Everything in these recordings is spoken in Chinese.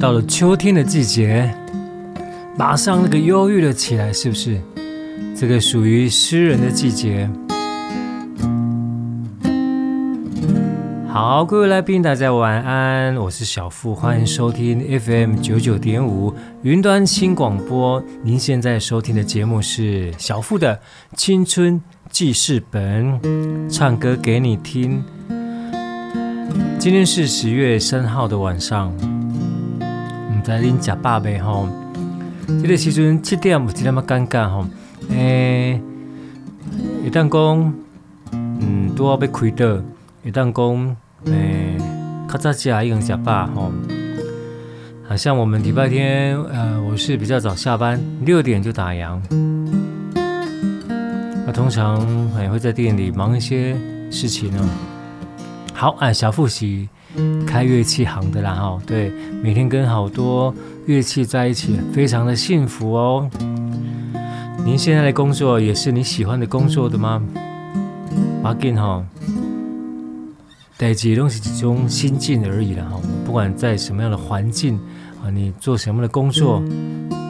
到了秋天的季节，马上那个忧郁了起来，是不是？这个属于诗人的季节。好，各位来宾，大家晚安，我是小富，欢迎收听 FM 九九点五云端新广播。您现在收听的节目是小富的青春记事本，唱歌给你听。今天是十月三号的晚上。在恁吃饱未吼？这个时阵七点有一点仔尴尬吼。诶、欸，一旦讲，嗯，拄好要开倒，一旦讲，诶、欸，较早起来已经吃饱吼。好像我们礼拜天，呃，我是比较早下班，六点就打烊。那通常也会在店里忙一些事情呢。好，哎，小复习。开乐器行的啦，哈，对，每天跟好多乐器在一起，非常的幸福哦。您现在的工作也是你喜欢的工作的吗？阿健哈，代志都是一种心境而已啦，哈，不管在什么样的环境啊，你做什么样的工作，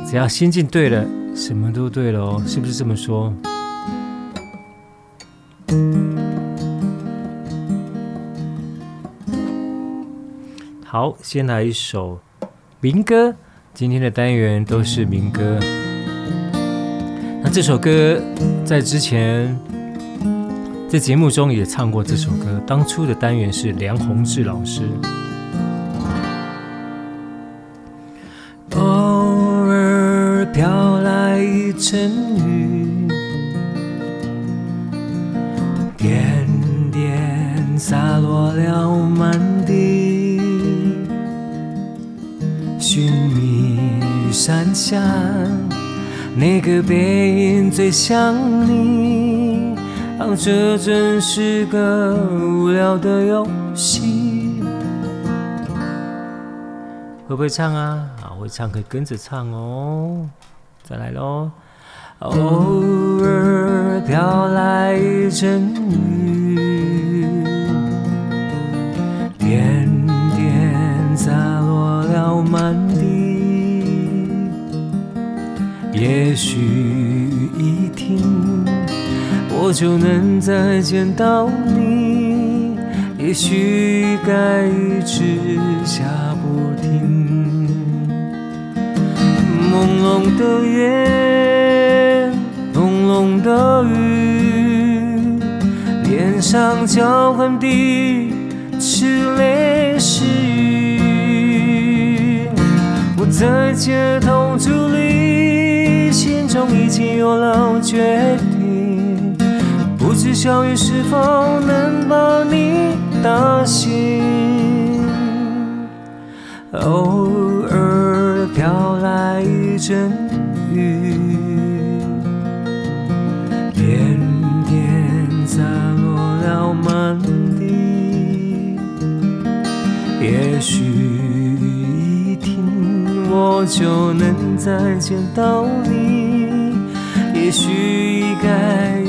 只要心境对了，什么都对了哦，是不是这么说？好，先来一首民歌。今天的单元都是民歌。那这首歌在之前在节目中也唱过这首歌。当初的单元是梁弘志老师。偶尔飘来一阵雨，下，哪个背影最像你？啊，这真是个无聊的游戏。会不会唱啊？啊，会唱可以跟着唱哦。再来喽。偶尔飘来一阵雨，也许一停，我就能再见到你。也许该一直下不停。朦胧的夜，朦胧的雨，脸上交换的是泪是雨。我在街头伫立，心中已经有了决定，不知小雨是否能把你打醒。偶尔飘来一阵雨，我就能再见到你，也许该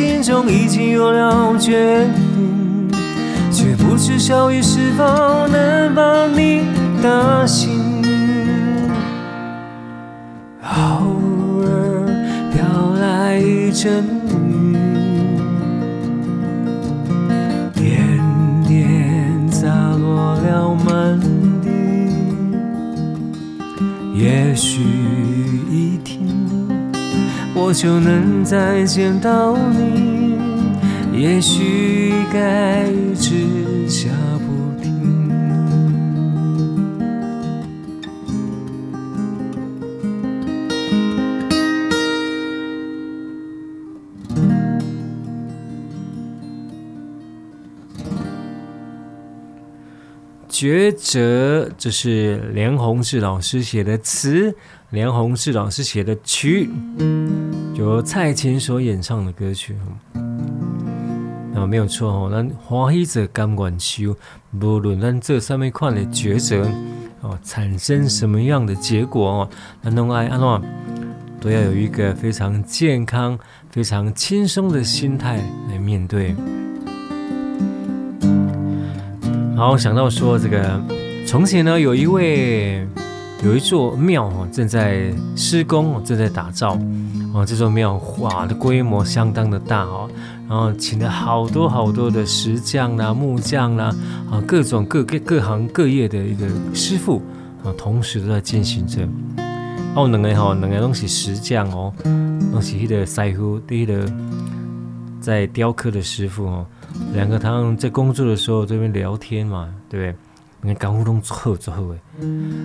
心中已经有了决定，却不知小雨是否能把你打醒。偶尔飘来一阵我就能再见到你，也许该一直下不停。抉择，这是连鸿志老师写的词。连鸿志老师写的曲，由蔡琴所演唱的歌曲，那么没有错哦。咱欢喜者甘愿受，无论咱这上面看的抉择哦，产生什么样的结果哦，咱拢爱安怎都要有一个非常健康、非常轻松的心态来面对。好，想到说这个，从前呢，有一位。有一座庙哦，正在施工，正在打造哦。这座庙哇的规模相当的大哦，然后请了好多好多的石匠啦、木匠啦啊，各种各各各行各业的一个师傅啊，同时都在进行着。哦，两个哈，两个都是石匠哦，都是那个师傅，第一个在雕刻的师傅哦，两个他们在工作的时候这边聊天嘛，对不对？你看功夫拢做好做好诶，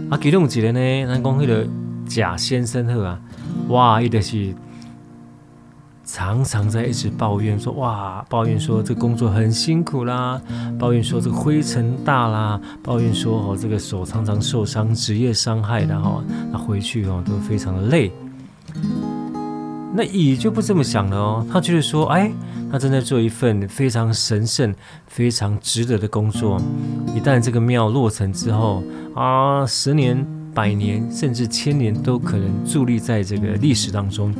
啊，其中一个呢，咱讲迄个贾先生好啊，哇，伊就是常常在一直抱怨说，哇，抱怨说这工作很辛苦啦，抱怨说这个灰尘大啦，抱怨说哦这个手常常受伤，职业伤害的哈，那回去哦都非常的累。那乙就不这么想了哦，他就是说，哎。他正在做一份非常神圣、非常值得的工作。一旦这个庙落成之后啊，十年、百年，甚至千年都可能伫立在这个历史当中。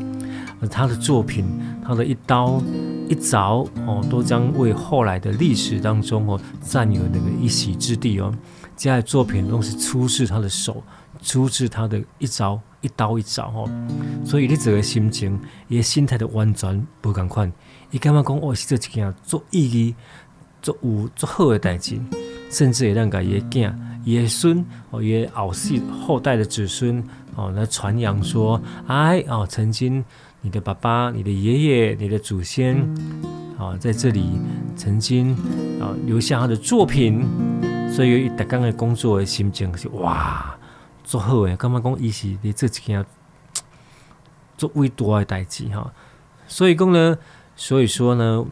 而他的作品，他的一刀一凿哦，都将为后来的历史当中哦占有那个一席之地哦。这样的作品都是出自他的手，出自他的一凿一刀一凿哦。所以你这个心情，也心态的完全不同款。伊感觉讲哦，是做一件做意义、做有做好的代志，甚至也让家己的囝爷孙哦，也后世后代的子孙哦，来传扬说，哎哦，曾经你的爸爸、你的爷爷、你的祖先啊，在这里曾经啊留下他的作品，所以有一刚的工作的心情是哇，做好诶，干嘛讲伊是你这几件做伟大的代志哈，所以讲呢，所以说呢。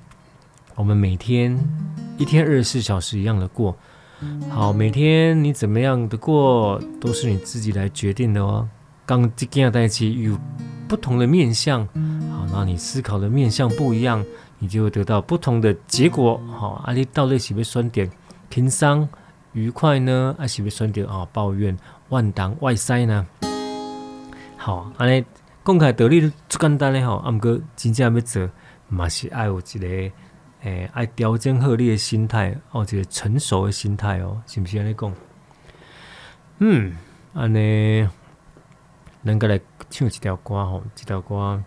我们每天一天二十四小时一样的过，好，每天你怎么样的过都是你自己来决定的哦。刚这样在一起有不同的面向，好，那你思考的面向不一样，你就会得到不同的结果。好，啊，你到底是不选择轻松愉快呢？还是不是选择啊抱怨万当外塞呢？好，安尼公开道理最简单的吼，啊，毋过真正要做，嘛是爱有一个。诶，爱调整好你的心态，哦，一个成熟的心态哦，是不是安尼讲？嗯，安尼，咱个来唱一条歌吼，一条歌，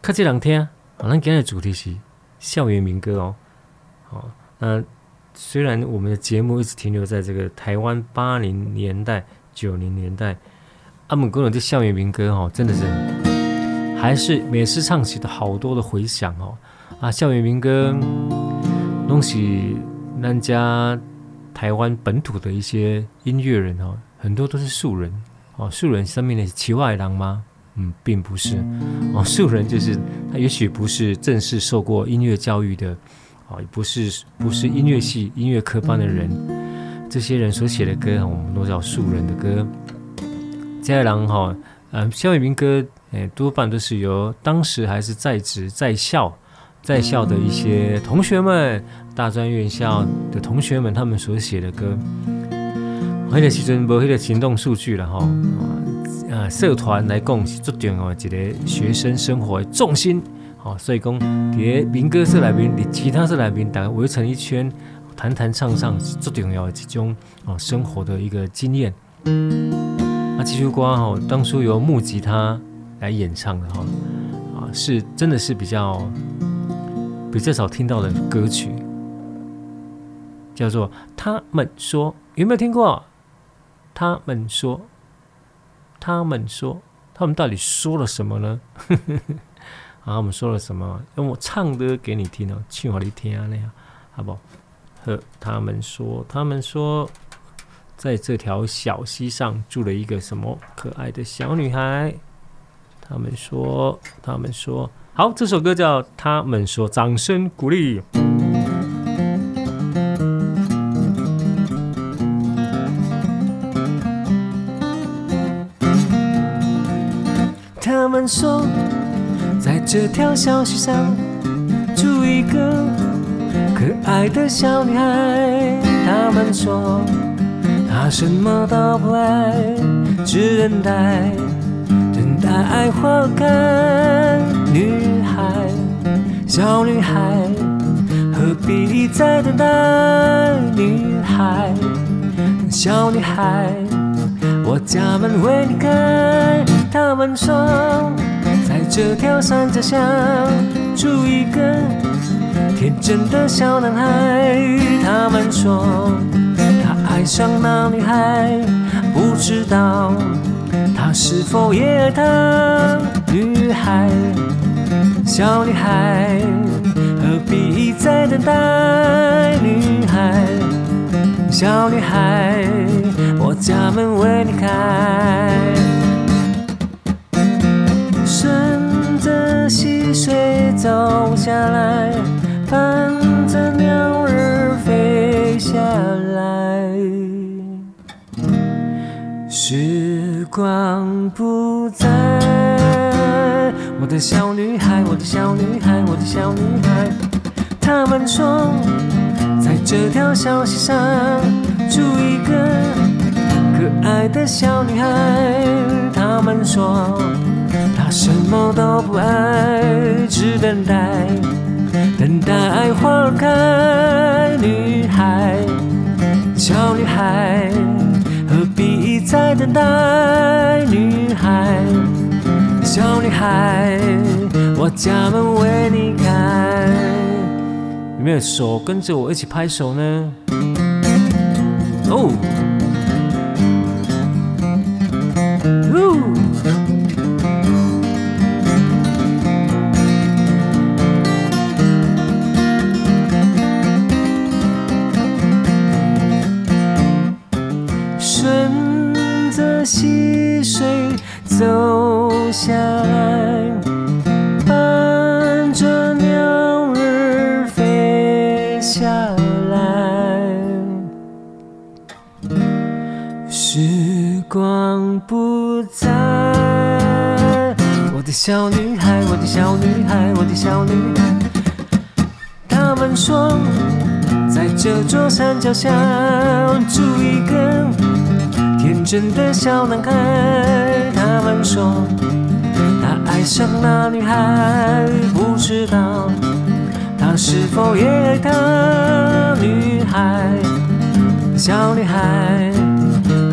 较济人听。啊，咱今日主题是校园民歌哦。好，那虽然我们的节目一直停留在这个台湾八零年代、九零年代，阿姆哥的这校园民歌哦，真的是，还是每次唱起的好多的回响哦。啊，校园民歌，拢是咱家台湾本土的一些音乐人哦，很多都是素人哦。素人上面的是奇外郎吗？嗯，并不是哦。素人就是他，也许不是正式受过音乐教育的哦，也不是不是音乐系音乐科班的人。这些人所写的歌，我们都叫素人的歌。奇外郎哈，嗯，校园民歌，诶，多半都是由当时还是在职在校。在校的一些同学们，大专院校的同学们，他们所写的歌，迄个时阵无迄个行动数据了哈，啊，社团来讲是最重要一个学生生活的重心，好，所以讲伫民歌社内面，伫吉他社内面，大家围成一圈，弹弹唱唱是最重要的一种哦生活的一个经验。那，这首歌哈，当初由木吉他来演唱的哈，啊，是真的是比较。比较少听到的歌曲，叫做《他们说》，有没有听过？他们说，他们说，他们到底说了什么呢？啊，我们说了什么？用我唱歌给你听哦，唱给你听啊，那样好不好？和他们说，他们说，在这条小溪上住了一个什么可爱的小女孩。他们说，他们说。好，这首歌叫《他们说》，掌声鼓励。他们说，在这条小溪上住一个可爱的小女孩。他们说，她什么都不爱，只等待。等待花开，女孩，小女孩，何必再等待？女孩，小女孩，我家门为你开。他们说，在这条山脚下住一个天真的小男孩。他们说，他爱上那女孩，不知道。他是否也爱她？女孩，小女孩，何必再等待？女孩，小女孩，我家门为你开。顺着溪水走下来，伴着鸟儿飞下来。时光不再，我的小女孩，我的小女孩，我的小女孩。他们说，在这条小溪上住一个可爱的小女孩。他们说，她什么都不爱，只等待，等待花儿开。女孩，小女孩。何必再等待？女孩，小女孩，我家门为你开。有没有手跟着我一起拍手呢？哦。小女孩，我的小女孩，我的小女孩。他们说，在这座山脚下住一个天真的小男孩。他们说，他爱上那女孩，不知道他是否也爱她。女孩，小女孩，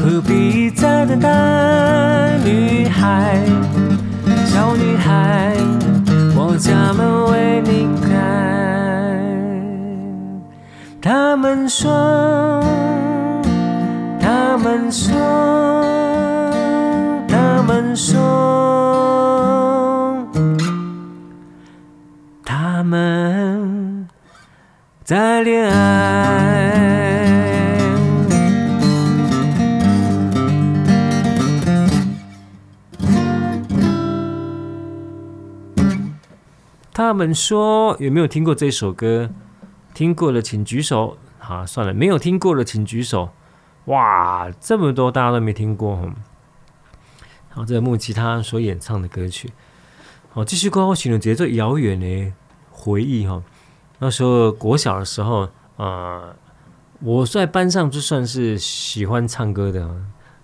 何必再等待？女孩。女孩，我家门为你开。他们说，他们说，他们说，他们在恋爱。他们说，有没有听过这首歌？听过的请举手。好，算了，没有听过的请举手。哇，这么多大家都没听过。好，这个木吉他所演唱的歌曲。好，继续过后，形容节奏遥远的回忆哈。那时候国小的时候，呃，我在班上就算是喜欢唱歌的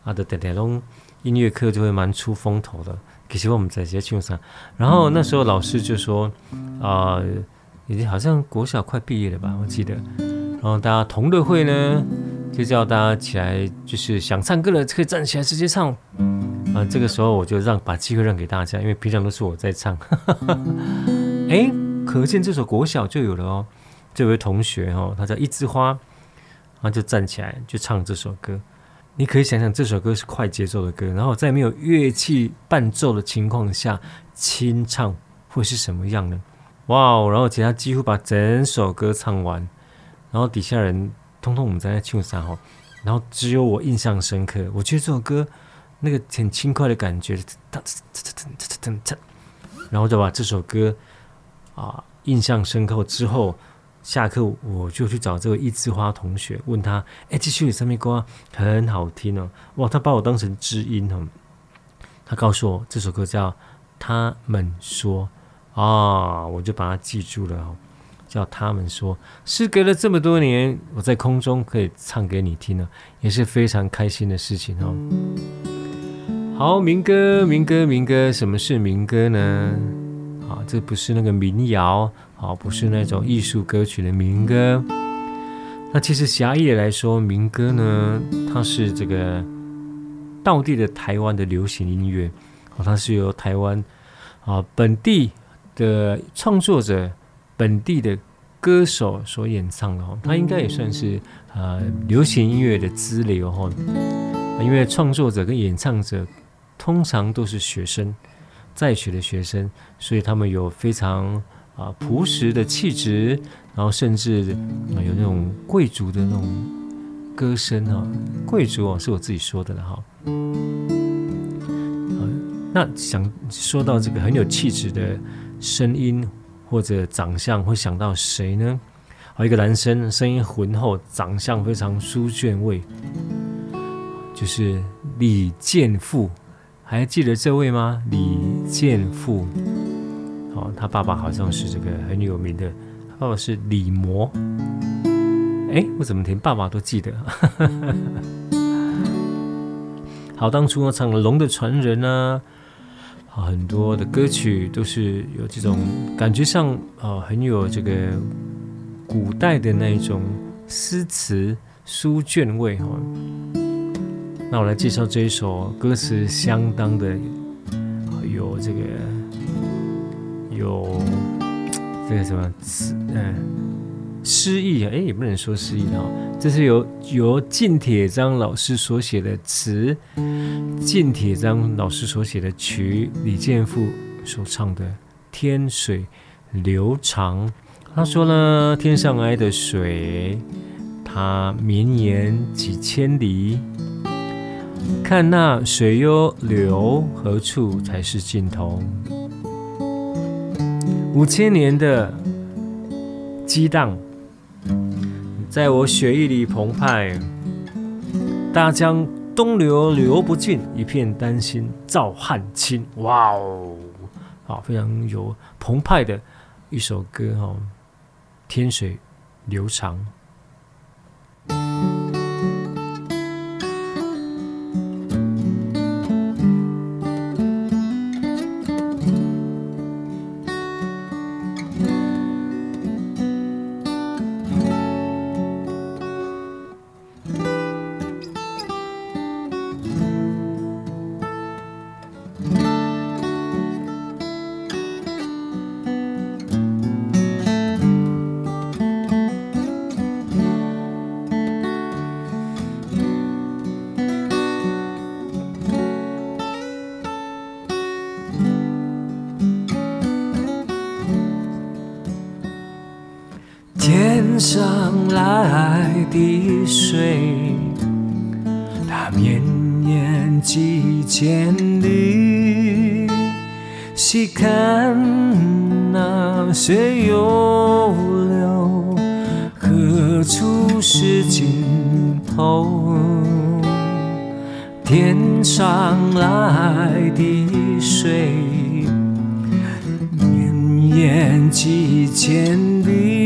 啊的，点点音乐课就会蛮出风头的。可惜我们在学青山，然后那时候老师就说，啊、呃，已经好像国小快毕业了吧，我记得。然后大家同乐会呢，就叫大家起来，就是想唱歌的可以站起来直接唱。啊，这个时候我就让把机会让给大家，因为平常都是我在唱。哎，可见这首国小就有了哦。这位同学哦，他叫一枝花，然后就站起来就唱这首歌。你可以想想，这首歌是快节奏的歌，然后在没有乐器伴奏的情况下清唱会是什么样呢？哇哦！然后其他几乎把整首歌唱完，然后底下人通通我们在那庆三哈，然后只有我印象深刻。我觉得这首歌那个很轻快的感觉，然后就把这首歌啊印象深刻之后。下课我就去找这位一枝花同学，问他：“哎，这首什么歌很好听哦？”哇，他把我当成知音哦。他告诉我这首歌叫《他们说》啊，我就把它记住了哦。叫《他们说》，时隔了这么多年，我在空中可以唱给你听呢，也是非常开心的事情哦。好，民歌，民歌，民歌，什么是民歌呢？啊，这不是那个民谣。好，不是那种艺术歌曲的民歌。那其实狭义的来说，民歌呢，它是这个道地的台湾的流行音乐。哦，它是由台湾啊本地的创作者、本地的歌手所演唱的。它应该也算是呃流行音乐的支流。哈，因为创作者跟演唱者通常都是学生，在学的学生，所以他们有非常。啊，朴实的气质，然后甚至啊有那种贵族的那种歌声啊，贵族哦，是我自己说的了哈。啊，那想说到这个很有气质的声音或者长相，会想到谁呢？好，一个男生，声音浑厚，长相非常书卷味，就是李健富，还记得这位吗？李健富。他爸爸好像是这个很有名的，爸爸是李模。哎，我怎么连爸爸都记得？好，当初我唱《龙的传人》呢，啊，很多的歌曲都是有这种感觉上啊，很有这个古代的那一种诗词书卷味哈。那我来介绍这一首歌词相当的有这个。有这个什么词，嗯，诗意啊，哎，也不能说诗意哈，这是由由靳铁章老师所写的词，靳铁章老师所写的曲，李健富所唱的《天水流长》。他说呢，天上来的水，它绵延几千里，看那水悠流，何处才是尽头？五千年的激荡，在我血液里澎湃。大江东流流不尽，一片丹心照汗青。哇哦，好，非常有澎湃的一首歌哦。天水流长。天上来的水，它绵延几千里。细看那水悠流，何处是尽头？天上来的水，绵延几千里。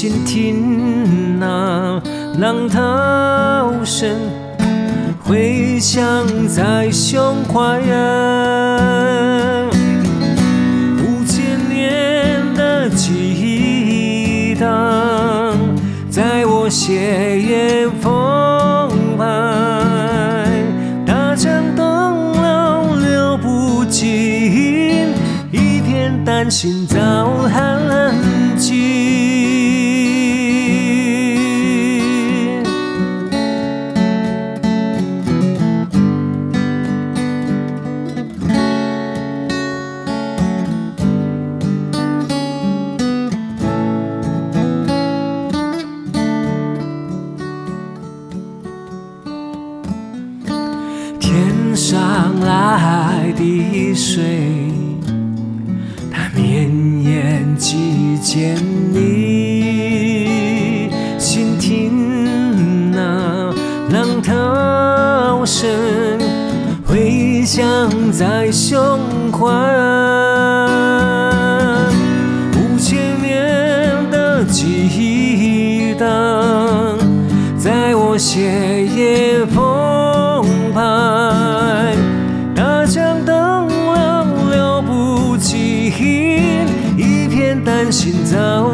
静听那浪涛声，回响在胸怀。五千年的激荡，在我血液在我血液澎湃，那盏灯亮了不起，一片丹心早。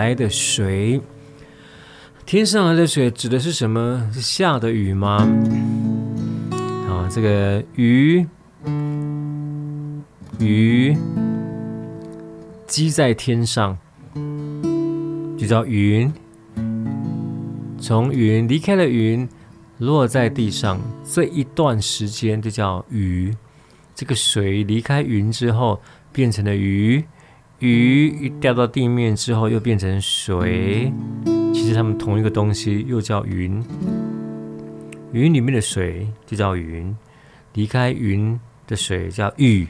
来的水，天上来的水指的是什么？是下的雨吗？啊，这个雨，雨积在天上，就叫云。从云离开了云，落在地上这一段时间就叫雨。这个水离开云之后，变成了雨。雨一掉到地面之后，又变成水。其实它们同一个东西，又叫云。云里面的水就叫云，离开云的水叫雨。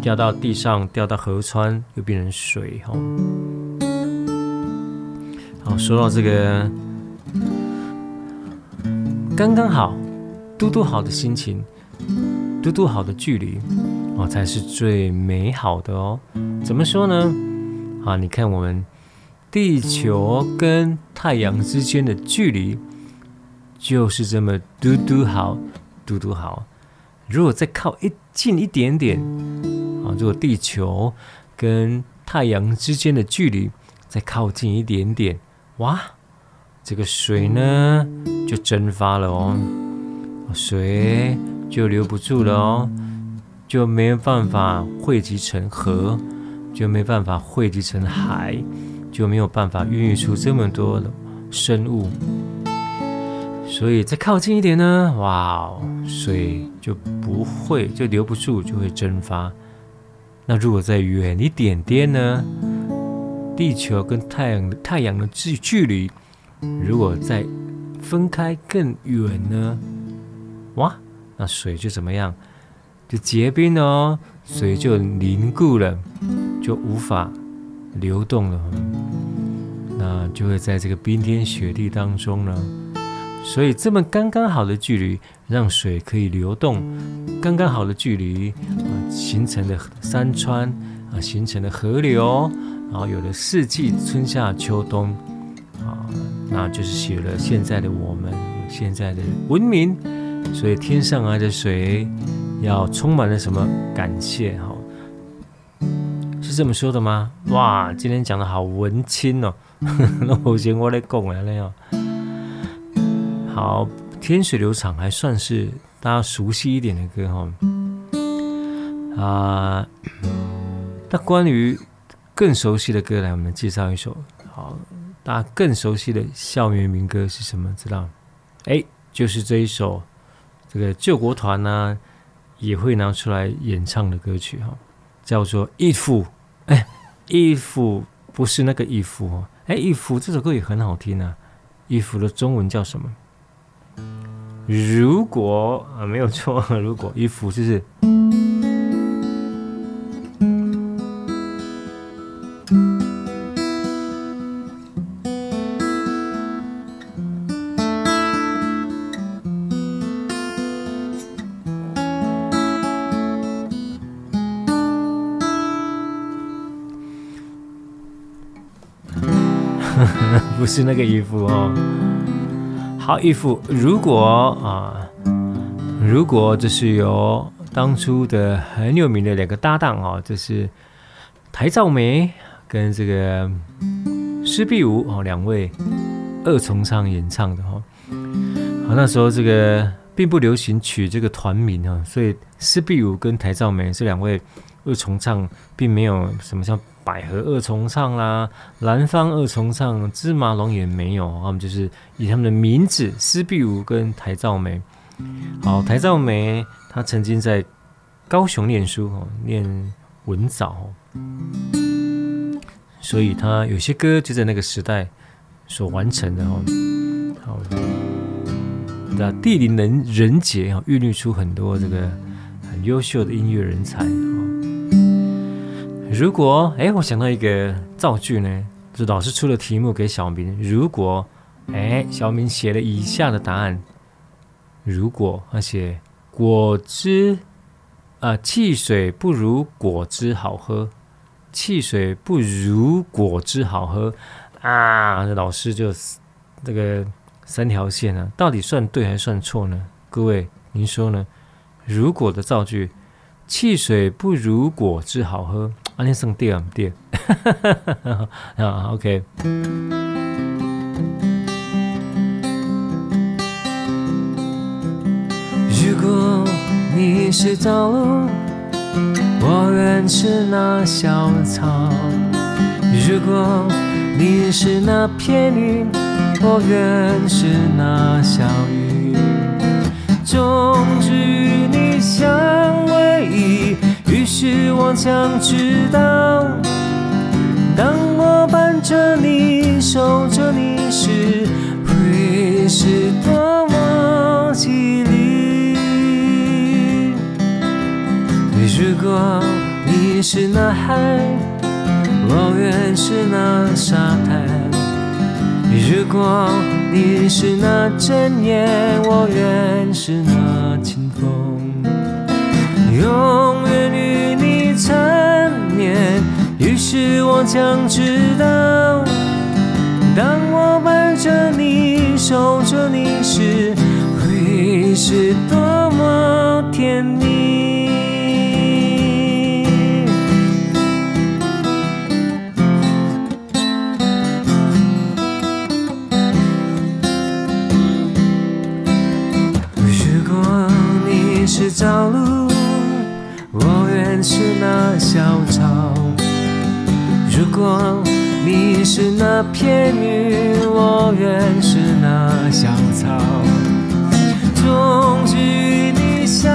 掉到地上，掉到河川，又变成水。哈，好，说到这个，刚刚好，嘟嘟好的心情，嘟嘟好的距离，哦，才是最美好的哦。怎么说呢？啊，你看我们地球跟太阳之间的距离，就是这么嘟嘟好，嘟嘟好。如果再靠一近一点点，啊，如果地球跟太阳之间的距离再靠近一点点，哇，这个水呢就蒸发了哦，水就留不住了哦，就没办法汇集成河，就没办法汇集成海，就没有办法孕育出这么多的生物。所以再靠近一点呢，哇，水就不会，就留不住，就会蒸发。那如果再远一点点呢？地球跟太阳太阳的距距离，如果再分开更远呢？哇，那水就怎么样？就结冰了哦，水就凝固了，就无法流动了。那就会在这个冰天雪地当中呢。所以这么刚刚好的距离，让水可以流动，刚刚好的距离啊，形成的山川啊，形成的河流，然后有了四季，春夏秋冬啊，那就是写了现在的我们，现在的文明。所以天上来的水，要充满了什么感谢？哈，是这么说的吗？哇，今天讲的好文青哦，那我先我来讲了哟。好，天水流长还算是大家熟悉一点的歌哈。啊，那关于更熟悉的歌来，我们介绍一首。好，大家更熟悉的校园民歌是什么？知道？哎，就是这一首，这个救国团呢也会拿出来演唱的歌曲哈，叫做《If》。哎，《If》不是那个 If 哦。哎，《If》这首歌也很好听啊。《If》的中文叫什么？如果啊，没有错，如果 If 就是，是那个衣服哦。好，衣服，如果啊，如果这是由当初的很有名的两个搭档啊，这是台照梅跟这个施碧梧哦，两位二重唱演唱的哈。好，那时候这个并不流行取这个团名啊，所以施碧梧跟台照梅这两位二重唱，并没有什么像。百合二重唱啦，南方二重唱，芝麻龙也没有，他们就是以他们的名字施碧如跟邰肇枚。好，邰肇枚他曾经在高雄念书哦，念文藻，所以他有些歌就在那个时代所完成的哦。好，那地灵人人杰哦，孕育出很多这个很优秀的音乐人才。如果哎，我想到一个造句呢，就老师出了题目给小明。如果哎，小明写了以下的答案：如果他写果汁啊、汽水不如果汁好喝，汽水不如果汁好喝啊，这老师就这个三条线啊，到底算对还是算错呢？各位您说呢？如果的造句，汽水不如果汁好喝。啊，你算对啊，不对？啊，OK。如果你是道路，我愿是那小草；如果你是那片云，我愿是那小雨。终日与你相偎。依是我将知道，当我伴着你、守着你时，会是多么凄厉。如果你是那海，我愿是那沙滩。如果你是那阵烟，我愿是那清风，永远与你缠绵。于是我将知道，当我伴着你，守着你时，会是多么甜蜜。如果你是那片云，我愿是那小草。终须与你相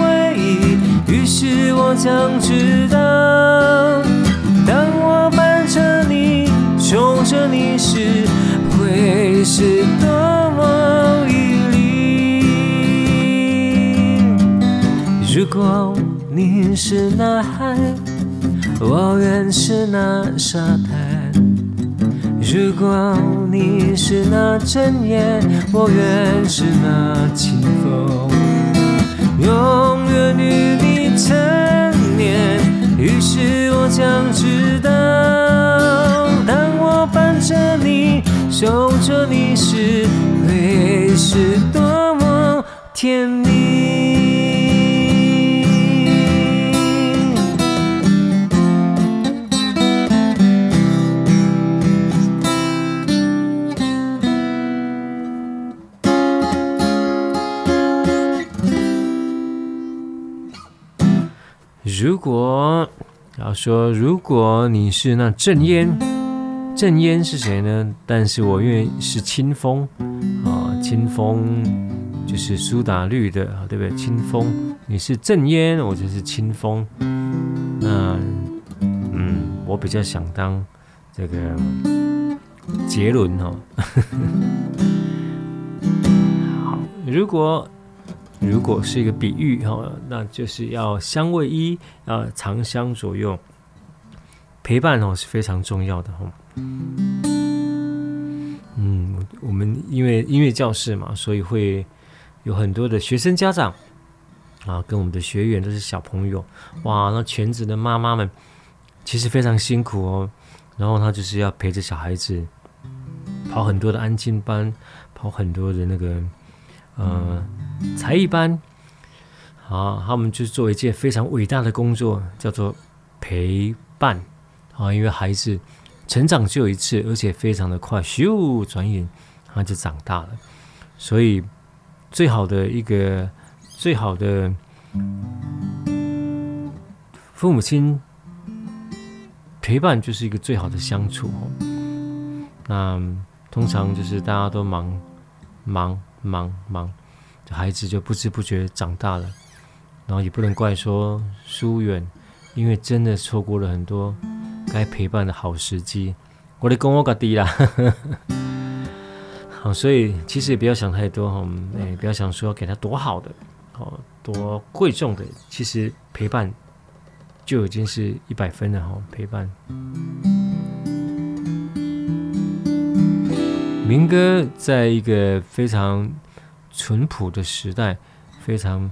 偎依，于是我将知道，当我伴着你，守着你时，会是多么依丽。如果你是那海，我愿是那沙滩；如果你是那阵烟，我愿是那清风，永远与你缠绵。于是我将知道，当我伴着你，守着你时，会是多么甜蜜。果要说，如果你是那正烟，正烟是谁呢？但是我愿意是清风啊，清风就是苏打绿的，对不对？清风，你是正烟，我就是清风。那嗯，我比较想当这个杰伦哈。如果。如果是一个比喻哈，那就是要相偎依，要长相左右，陪伴哦是非常重要的哈。嗯，我们因为音乐教室嘛，所以会有很多的学生家长啊，跟我们的学员都是小朋友，哇，那全职的妈妈们其实非常辛苦哦。然后他就是要陪着小孩子跑很多的安静班，跑很多的那个呃。才艺班，啊，他们就做一件非常伟大的工作，叫做陪伴啊。因为孩子成长只有一次，而且非常的快，咻，转眼他就长大了。所以，最好的一个，最好的父母亲陪伴，就是一个最好的相处。那通常就是大家都忙，忙，忙，忙。孩子就不知不觉长大了，然后也不能怪说疏远，因为真的错过了很多该陪伴的好时机。我的公我个弟啦，好，所以其实也不要想太多哈，哎，不要想说给他多好的，哦，多贵重的，其实陪伴就已经是一百分了哈，陪伴。民歌在一个非常。淳朴的时代，非常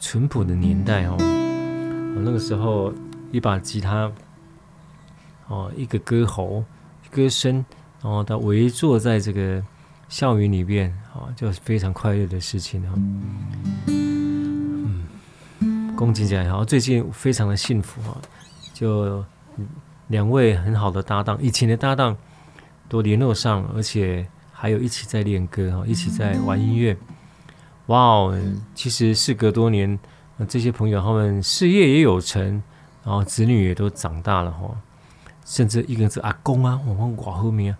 淳朴的年代哦。那个时候一把吉他，哦，一个歌喉、歌声，然后他围坐在这个校园里边，啊，就是非常快乐的事情哈。嗯，恭敬起来，然后最近非常的幸福啊，就两位很好的搭档，以前的搭档都联络上，而且。还有一起在练歌哈，一起在玩音乐，哇哦！其实事隔多年，这些朋友他们事业也有成，然后子女也都长大了哈，甚至一个是阿公啊，我们挂后面啊。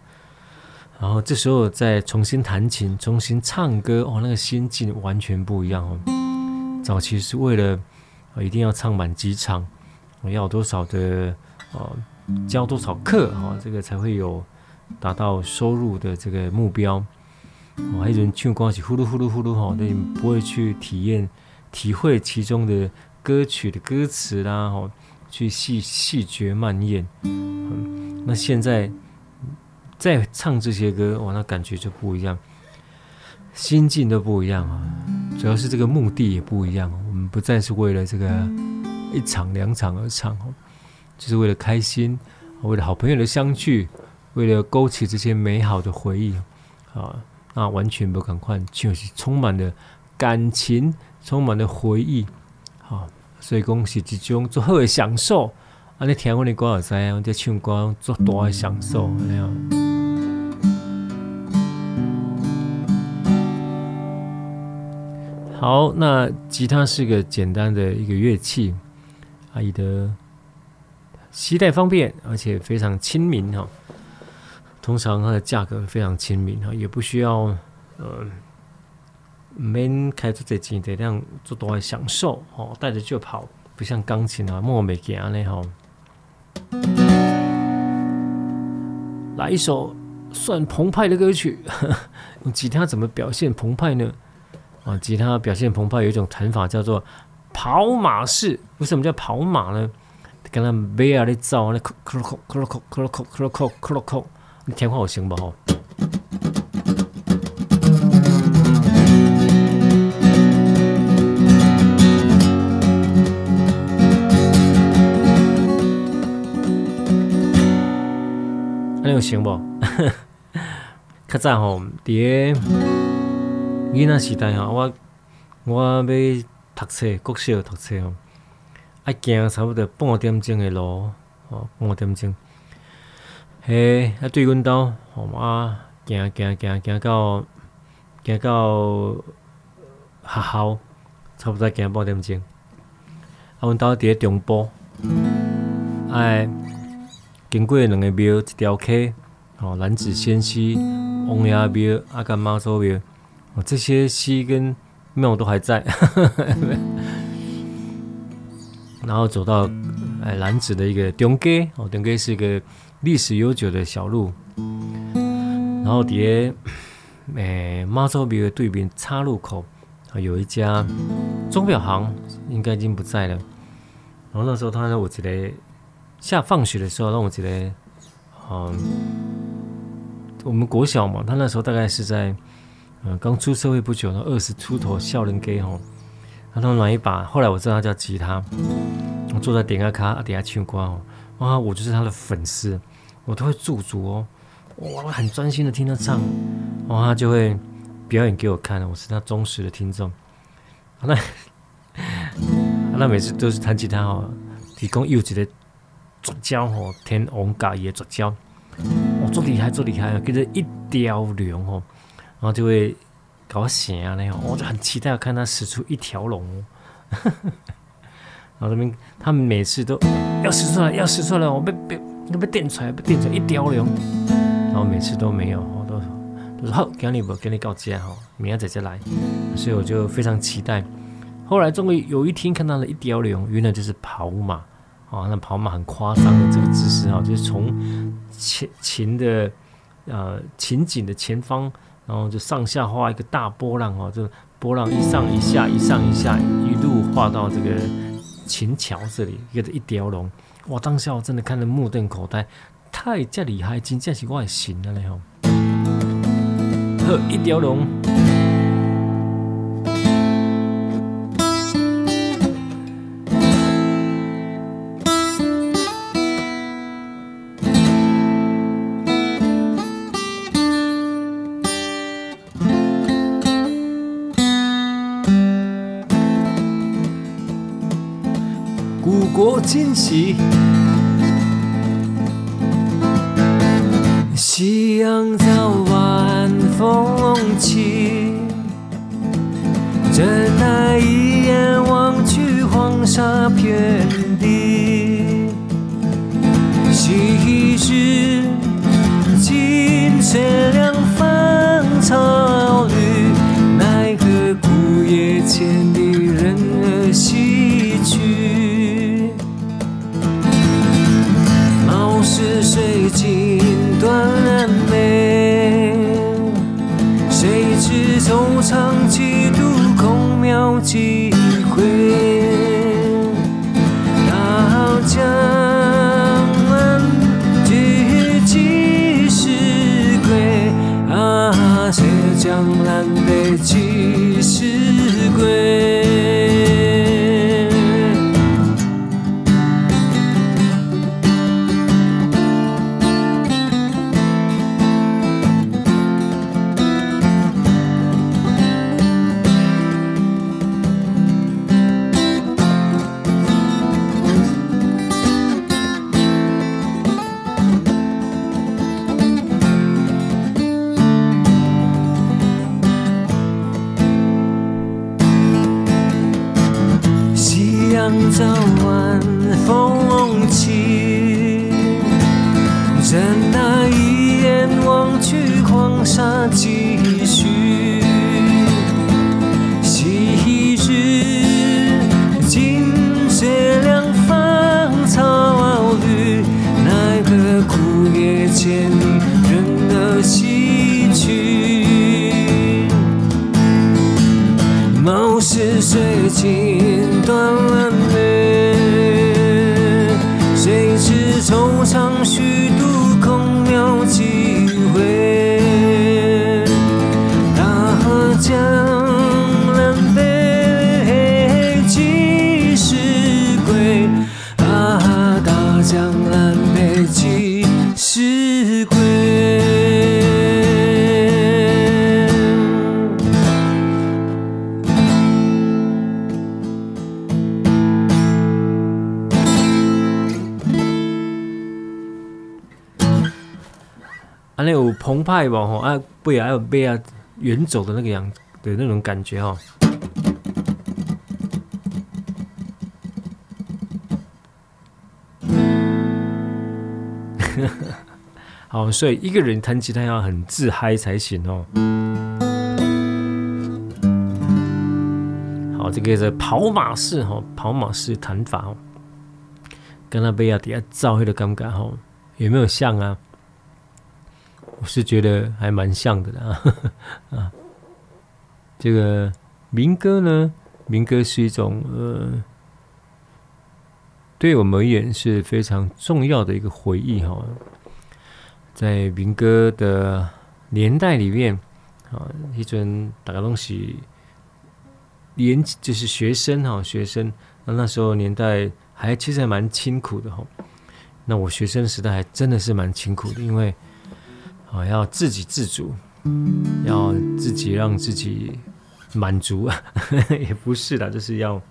然后这时候再重新弹琴、重新唱歌哦，那个心境完全不一样哦。早期是为了一定要唱满几场，我要多少的呃，教多少课哈，这个才会有。达到收入的这个目标，哦，还有人唱歌是呼噜呼噜呼噜哈，那你不会去体验、体会其中的歌曲的歌词啦，哈，去细细嚼慢咽。嗯，那现在再唱这些歌，哇，那感觉就不一样，心境都不一样啊。主要是这个目的也不一样，我们不再是为了这个一场两场而唱哦，就是为了开心，为了好朋友的相聚，为了勾起这些美好的回忆啊，那完全不赶快，就是充满了感情，充满了回忆，好，所以讲是一种最好的享受。啊，你听我的歌也知啊，我在唱歌做大的享受，好，那吉他是个简单的一个乐器，阿姨的携带方便，而且非常亲民哈。通常它的价格非常亲民哈，也不需要呃，免开出多钱，这样做多的享受哦，带着就跑，不像钢琴啊、莫美吉啊嘞吼。来一首算澎湃的歌曲，用吉他怎么表现澎湃呢？啊，吉他表现澎湃有一种弹法叫做跑马式。为什么叫跑马呢？跟咱马阿哩走嘞，克克克克克克克克克克克克。你听看我行不？吼，那有行不？较早吼，爹。囡仔时代吼，我我要读册，国小读册吼，爱行差不多半点钟的路哦，半点钟。嘿，啊对阮兜，我妈行行行行到行到学校，差不多行半点钟。啊，阮兜伫咧中部，哎，经过两个庙，一条溪，哦，兰子仙溪、王爷庙、啊，甲妈祖庙。哦，这些溪跟庙都还在，然后走到哎兰子的一个中街哦，中街是一个历史悠久的小路，然后底下哎妈祖庙的对面岔路口有一家钟表行，应该已经不在了。然后那时候他让我记得下放学的时候让我记得，嗯，我们国小嘛，他那时候大概是在。嗯，刚出社会不久，那二十出头，少年给吼，然后拿一把，后来我知道他叫吉他，我坐在点个卡，底下唱歌哦，哇，我就是他的粉丝，我都会驻足哦，哇，我很专心的听他唱，哇，他就会表演给我看，我是他忠实的听众。那那每次都是弹吉他哦，提供幼稚的绝招哦，天王加爷绝招，哦做厉害做厉害，跟着一雕龙哦。然后就会搞醒啊那样，我就很期待看他使出一条龙。然后这边他们每次都要使出来，要使出来，我被被被电出来，被电出来一条龙。然后每次都没有，我都都说好，给你不给你告诫哈，明天再再来。所以我就非常期待。后来终于有一天看到了一条龙，原来就是跑马啊，那跑马很夸张的这个姿势啊，就是从琴琴的呃琴颈的前方。然后就上下画一个大波浪哦，就波浪一上一下，一上一下，一路画到这个琴桥这里，一个一条龙。哇！当下我真的看得目瞪口呆，太这厉害，真正是外形了嘞吼！呵，一条龙。惊喜，夕阳早晚风起，这带一眼望去，黄沙遍地。昔日金翠不是谁情断了派吧，吼啊，背啊，还有背啊，远走的那个样子的那种感觉，哈。好，所以一个人弹吉他要很自嗨才行哦。好，这个是跑马式哈，跑马式弹法哦，跟那背啊底下照会的感觉哈，有没有像啊？我是觉得还蛮像的啦，啊，这个民歌呢，民歌是一种呃，对我们而言是非常重要的一个回忆哈。在民歌的年代里面啊，一尊打个东西，年就是学生哈，学生那那时候年代还其实还蛮清苦的哈。那我学生时代还真的是蛮清苦的，因为。啊，要自给自足，要自己让自己满足，也不是的，就是要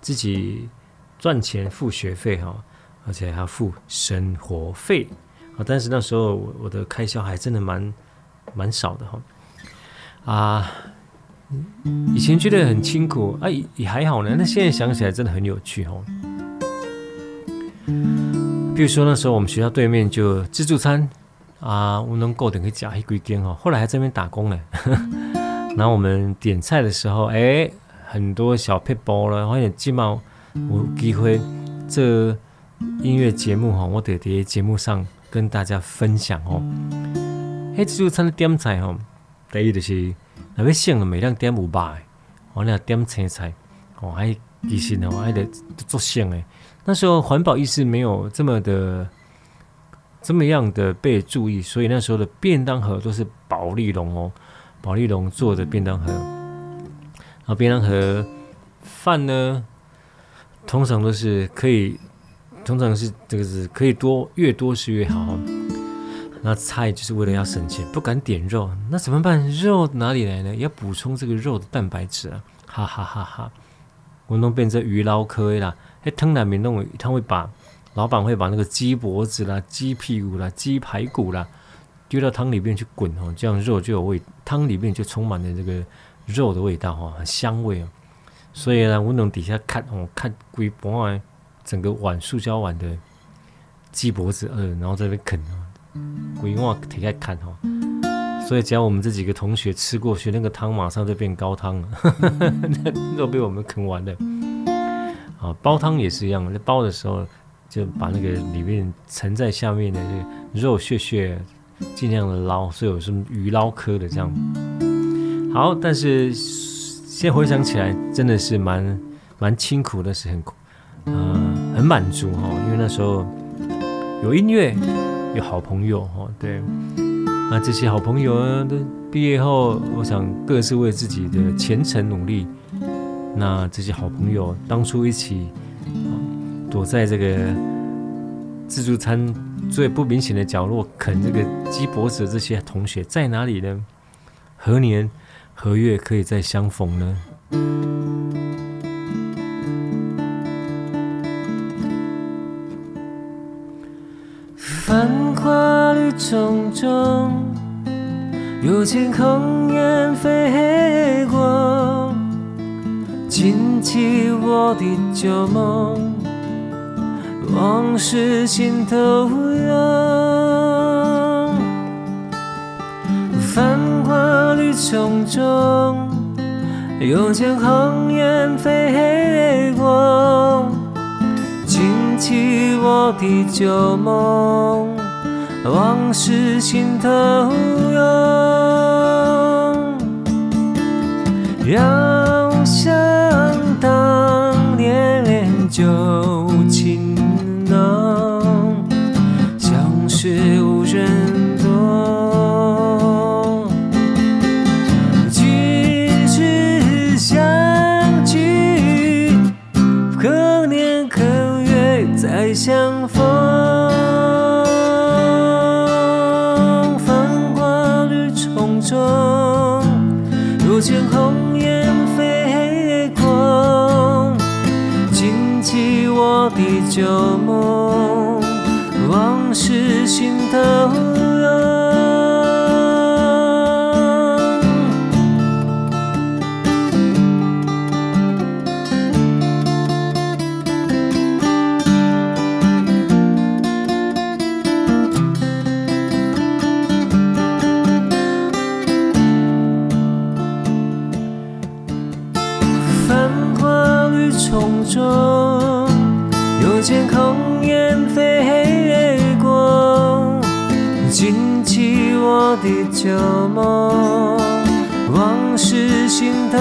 自己赚钱付学费哈，而且还要付生活费啊。但是那时候我我的开销还真的蛮蛮少的哈。啊，以前觉得很辛苦啊，也还好呢。那现在想起来真的很有趣哦。比如说那时候我们学校对面就自助餐。啊，我能够等去加一几间哦。后来还在那边打工呢。然后我们点菜的时候，哎，很多小撇步了，发现起码有机会这音乐节目哈，我得在节目上跟大家分享哦。嘿，自助餐的点菜哦，第一就是那边省了每两点五百，我俩点青菜哦，还其实哦，还得做省诶。那时候环保意识没有这么的。这么样的被注意，所以那时候的便当盒都是宝丽龙哦，宝丽龙做的便当盒。然后便当盒饭呢，通常都是可以，通常是这个是可以多，越多是越好。那菜就是为了要省钱，不敢点肉，那怎么办？肉哪里来呢？要补充这个肉的蛋白质啊！哈哈哈哈！我弄变成鱼捞科啦，哎，汤里面弄，他会把。老板会把那个鸡脖子啦、鸡屁股啦、鸡排骨啦丢到汤里面去滚哦，这样肉就有味，汤里面就充满了这个肉的味道哈，很香味哦。所以呢，我从底下看哦，看规盘整个碗塑胶碗的鸡脖子，呃，然后在那边啃哦，规碗底下看哦。所以只要我们这几个同学吃过去，那个汤马上就变高汤了，那肉被我们啃完了。啊，煲汤也是一样，那煲的时候。就把那个里面沉在下面的肉屑屑尽量的捞，所以有什么鱼捞科的这样。好，但是现在回想起来，真的是蛮蛮辛苦但，是很呃很满足哈，因为那时候有音乐，有好朋友哈，对，那这些好朋友呢，都毕业后，我想各自为自己的前程努力。那这些好朋友当初一起躲在这个自助餐最不明显的角落啃这个鸡脖子的这些同学在哪里呢？何年何月可以再相逢呢？繁华绿丛中，有间空雁飞过，惊起我的旧梦，往事心头涌。繁华绿丛中，又见鸿雁飞过。惊起我的旧梦，往事心头涌，遥想当年旧相识无人懂，今日相聚，何年何月再相逢？旧梦，往事心头旧梦，往事心头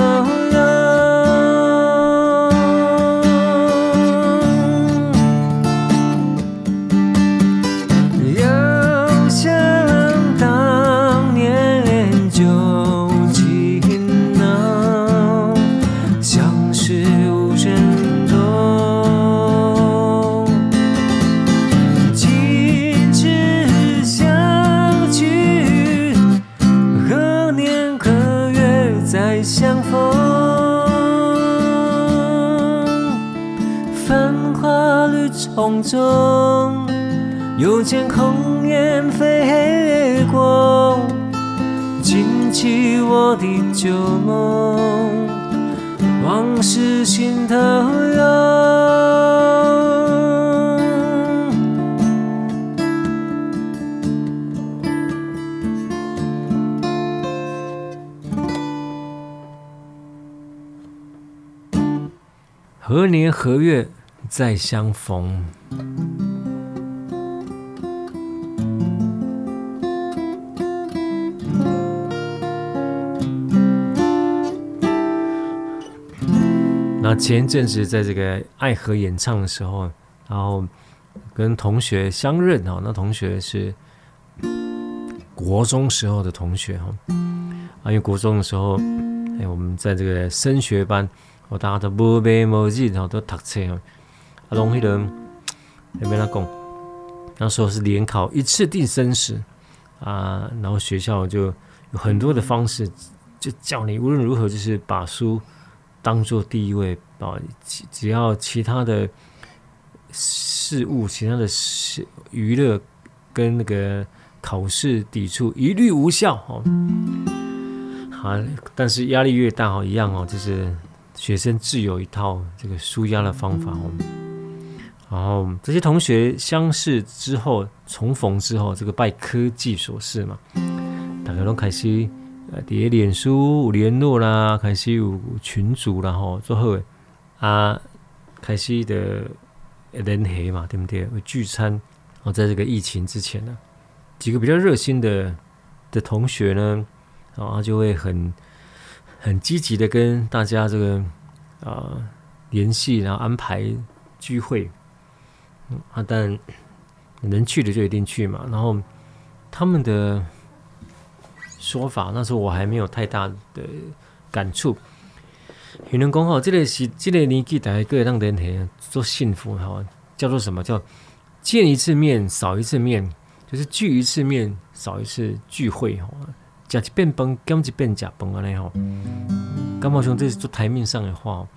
何年何月再相逢？那前一阵子在这个爱河演唱的时候，然后跟同学相认哈，那同学是国中时候的同学哈，啊，因为国中的时候，哎，我们在这个升学班，我大家都无眠无日，然后都读书啊，拢迄个也没他讲，那时候是联考一次定生死啊，然后学校就有很多的方式，就叫你无论如何就是把书。当做第一位啊，只只要其他的事物、其他的事娱乐跟那个考试抵触，一律无效哦。好，但是压力越大哦，一样哦，就是学生自有一套这个舒压的方法哦。然后这些同学相识之后，重逢之后，这个拜科技所赐嘛，大家都开始。呃，叠脸书有联络啦，开始有群组啦吼，最后啊，开始的联系嘛，对不对？聚餐哦，在这个疫情之前呢，几个比较热心的的同学呢，然后，就会很很积极的跟大家这个啊联系，然后安排聚会。啊，但能去的就一定去嘛。然后他们的说法，那时候我还没有太大的感触。有人讲吼，这个是这个年纪大概各当人很做幸福哈，叫做什么叫见一次面少一次面，就是聚一次面少一次聚会哈。吃一遍饭，减一遍吃饭安尼吼。感觉上这是做台面上的话。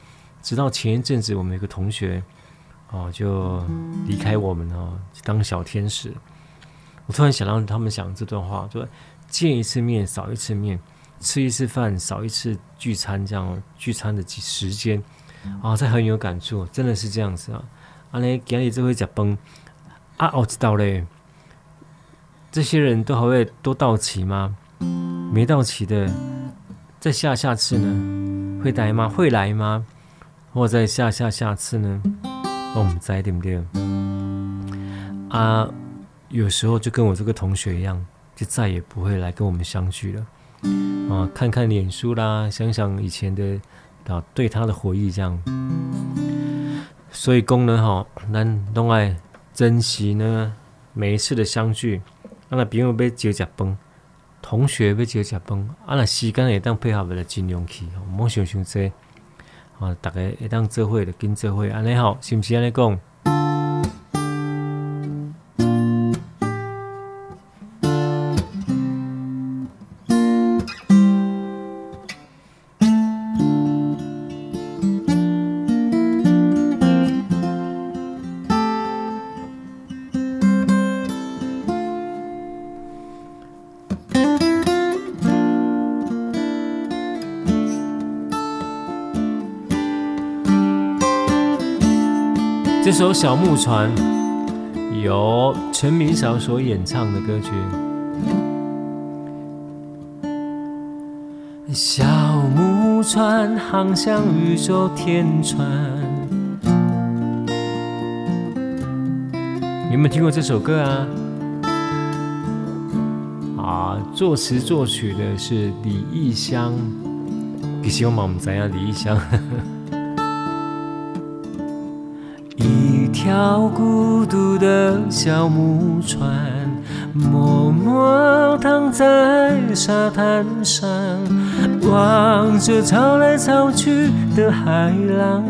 直到前一阵子，我们有个同学哦，就离开我们哦，当小天使。我突然想到他们讲这段话，就见一次面少一次面，吃一次饭少一次聚餐，这样聚餐的时间啊，这很有感触，真的是这样子啊。安尼今日就会吃饭啊，我知道嘞。这些人都还会都到齐吗？没到齐的，再下下次呢？会来吗？会来吗？或者再下下下次呢？我们在对不对？啊，有时候就跟我这个同学一样，就再也不会来跟我们相聚了。啊，看看脸书啦，想想以前的，对他的回忆这样。所以功能哈，咱都爱珍惜呢每一次的相聚。让那朋友要接食饭。同学要招食饭，啊，若时间会当配合，来尽量去，莫想想这，啊，大家会当做伙就紧做伙，安尼吼，是不是安尼讲？这首《小木船》由陈明韶所演唱的歌曲。小木船航向宇宙天船。你有没有听过这首歌啊？啊，作词作曲的是李义乡。其实我们不知道李义乡。条孤独的小木船，默默躺在沙滩上，望着潮来潮去的海浪，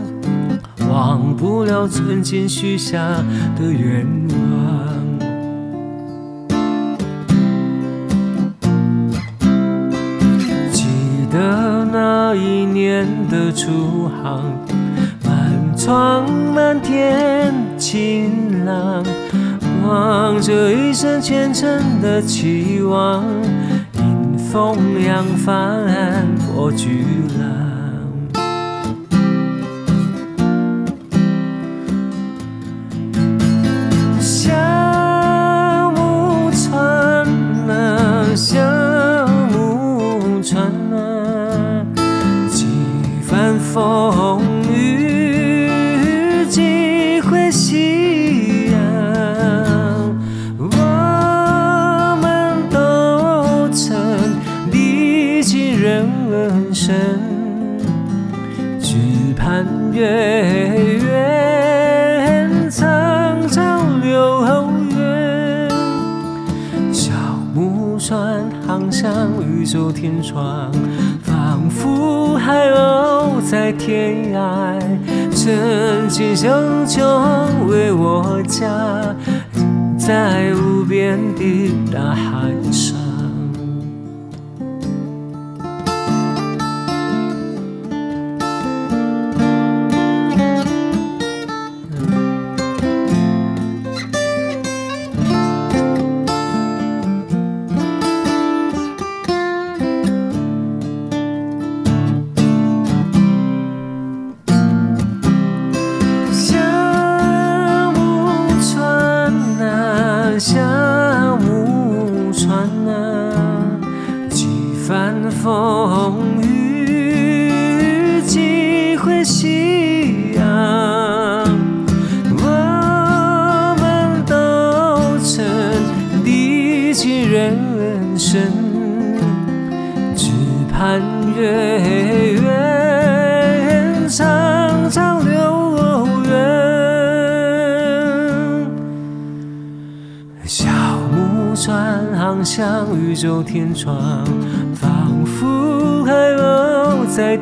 忘不了曾经许下的愿望。记得那一年的初航。满窗满天晴朗，望着一生虔诚的期望，迎风扬帆破巨浪。只盼月圆，长长留远。小木船航向宇宙天窗，仿佛海鸥在天涯，曾经相拥为我家，在无边的大海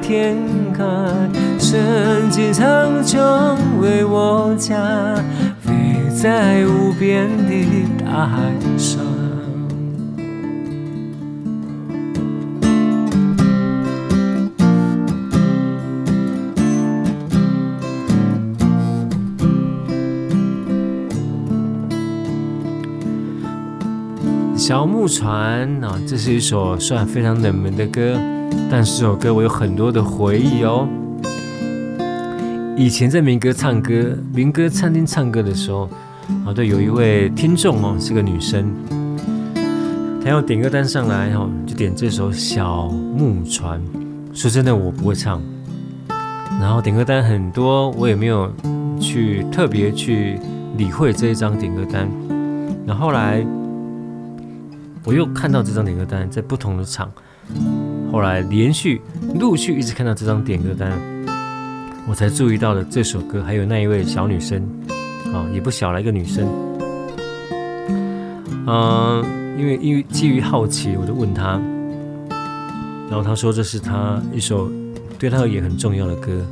天开，神经长穹为我家，飞在无边的大海上。小木船啊，这是一首算非常冷门的歌，但是这首歌我有很多的回忆哦。以前在民歌唱歌、民歌餐厅唱歌的时候，啊，对，有一位听众哦，是个女生，她要点歌单上来，然后就点这首《小木船》。说真的，我不会唱，然后点歌单很多，我也没有去特别去理会这一张点歌单。然后后来。我又看到这张点歌单，在不同的场，后来连续陆续一直看到这张点歌单，我才注意到了这首歌，还有那一位小女生，啊，也不小了一个女生，嗯，因为因为基于好奇，我就问她，然后她说这是她一首对她而言很重要的歌，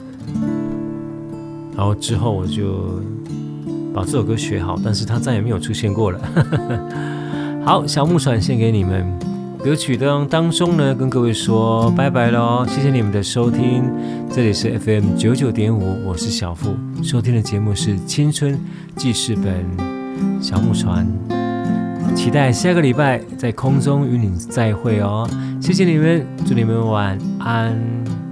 然后之后我就把这首歌学好，但是她再也没有出现过了。好，小木船献给你们。歌曲当当中呢，跟各位说拜拜喽，谢谢你们的收听。这里是 FM 九九点五，我是小付，收听的节目是青春记事本小木船。期待下个礼拜在空中与你再会哦，谢谢你们，祝你们晚安。